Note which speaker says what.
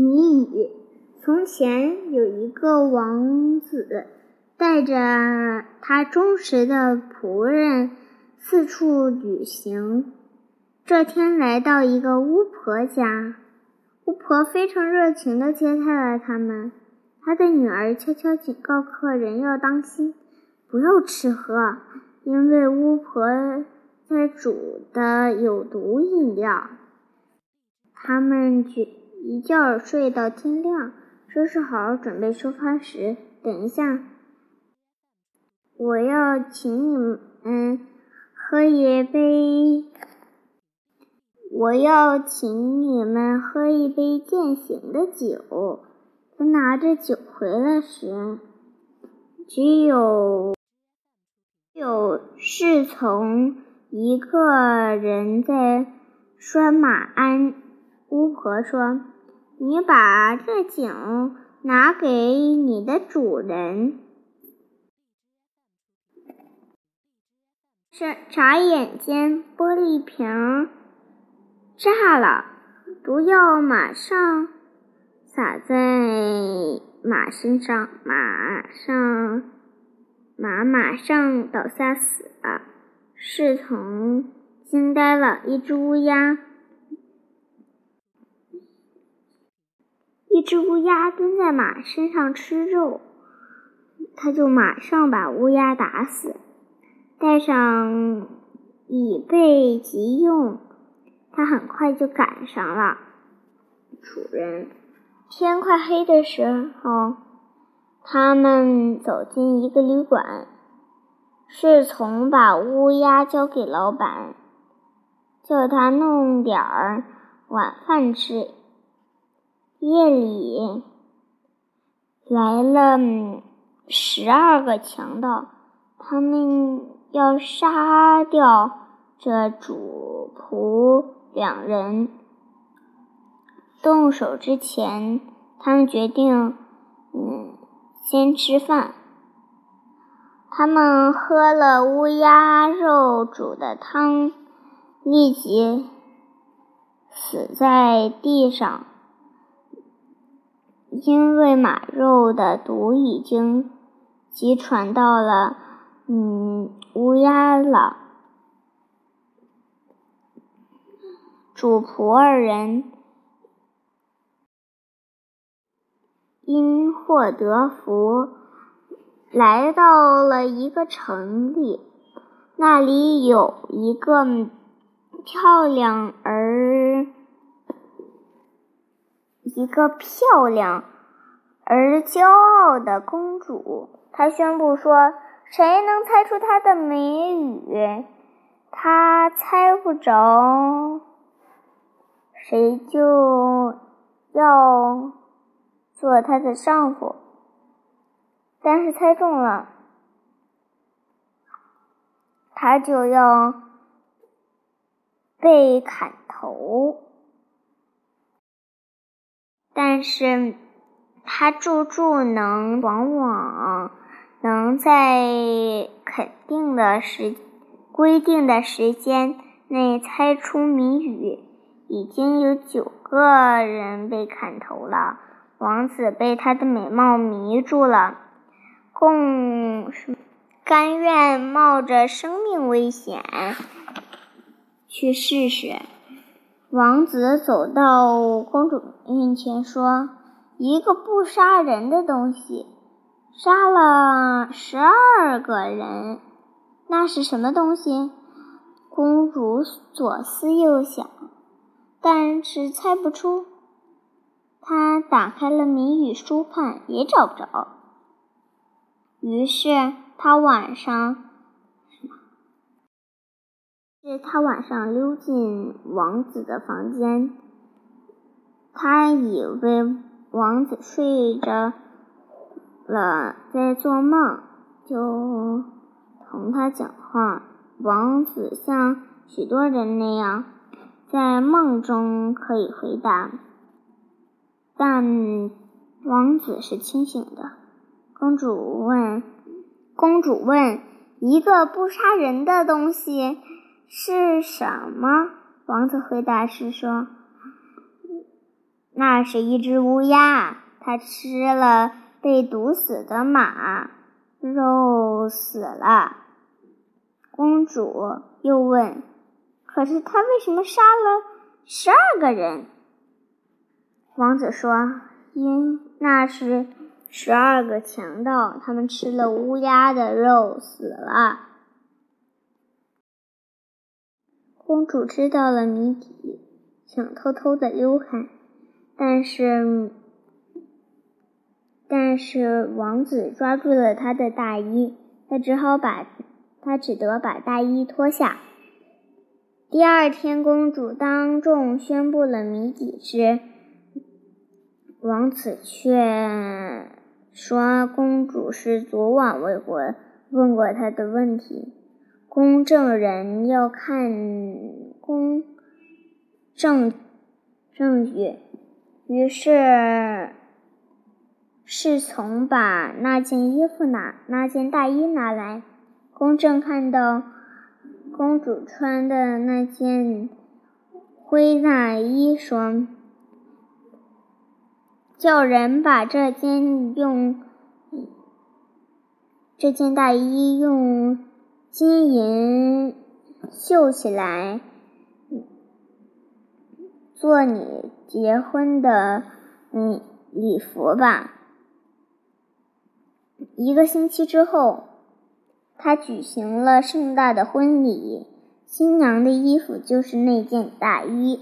Speaker 1: 谜语：从前有一个王子，带着他忠实的仆人四处旅行。这天来到一个巫婆家，巫婆非常热情地接待了他们。她的女儿悄悄警告客人要当心，不要吃喝，因为巫婆在煮的有毒饮料。他们觉。一觉睡到天亮，收拾好准备出发时，等一下，我要请你们喝一杯。我要请你们喝一杯践行的酒。他拿着酒回来时，只有有侍从一个人在拴马鞍。巫婆说：“你把这酒拿给你的主人。”是眨眼间，玻璃瓶炸了，毒药马上洒在马身上，马上马马上倒下死了。侍从惊呆了，一只乌鸦。一只乌鸦蹲在马身上吃肉，他就马上把乌鸦打死，带上以备急用。他很快就赶上了主人。天快黑的时候，他们走进一个旅馆，侍从把乌鸦交给老板，叫他弄点儿晚饭吃。夜里来了十二个强盗，他们要杀掉这主仆两人。动手之前，他们决定，嗯，先吃饭。他们喝了乌鸦肉煮的汤，立即死在地上。因为马肉的毒已经急传到了嗯乌鸦了，主仆二人因祸得福，来到了一个城里，那里有一个漂亮而。一个漂亮而骄傲的公主，她宣布说：“谁能猜出她的谜语，她猜不着，谁就要做她的丈夫。但是猜中了，她就要被砍头。”但是，他住住能往往能在肯定的时规定的时间内猜出谜语。已经有九个人被砍头了，王子被她的美貌迷住了，共甘愿冒着生命危险去试试。王子走到公主面前，说：“一个不杀人的东西，杀了十二个人，那是什么东西？”公主左思右想，但是猜不出。她打开了谜语书看，也找不着。于是她晚上。是他晚上溜进王子的房间，他以为王子睡着了在做梦，就同他讲话。王子像许多人那样，在梦中可以回答，但王子是清醒的。公主问：“公主问，一个不杀人的东西？”是什么？王子回答是说：“那是一只乌鸦，它吃了被毒死的马肉，死了。公主又问：“可是他为什么杀了十二个人？”王子说：“因那是十二个强盗，他们吃了乌鸦的肉，死了。”公主知道了谜底，想偷偷的溜开，但是，但是王子抓住了她的大衣，他只好把，他只得把大衣脱下。第二天，公主当众宣布了谜底时，王子却说公主是昨晚问过问过他的问题。公证人要看公证证据，于是侍从把那件衣服拿那件大衣拿来。公正看到公主穿的那件灰大衣，说：“叫人把这件用这件大衣用。”金银绣起来，做你结婚的嗯礼服吧。一个星期之后，他举行了盛大的婚礼，新娘的衣服就是那件大衣。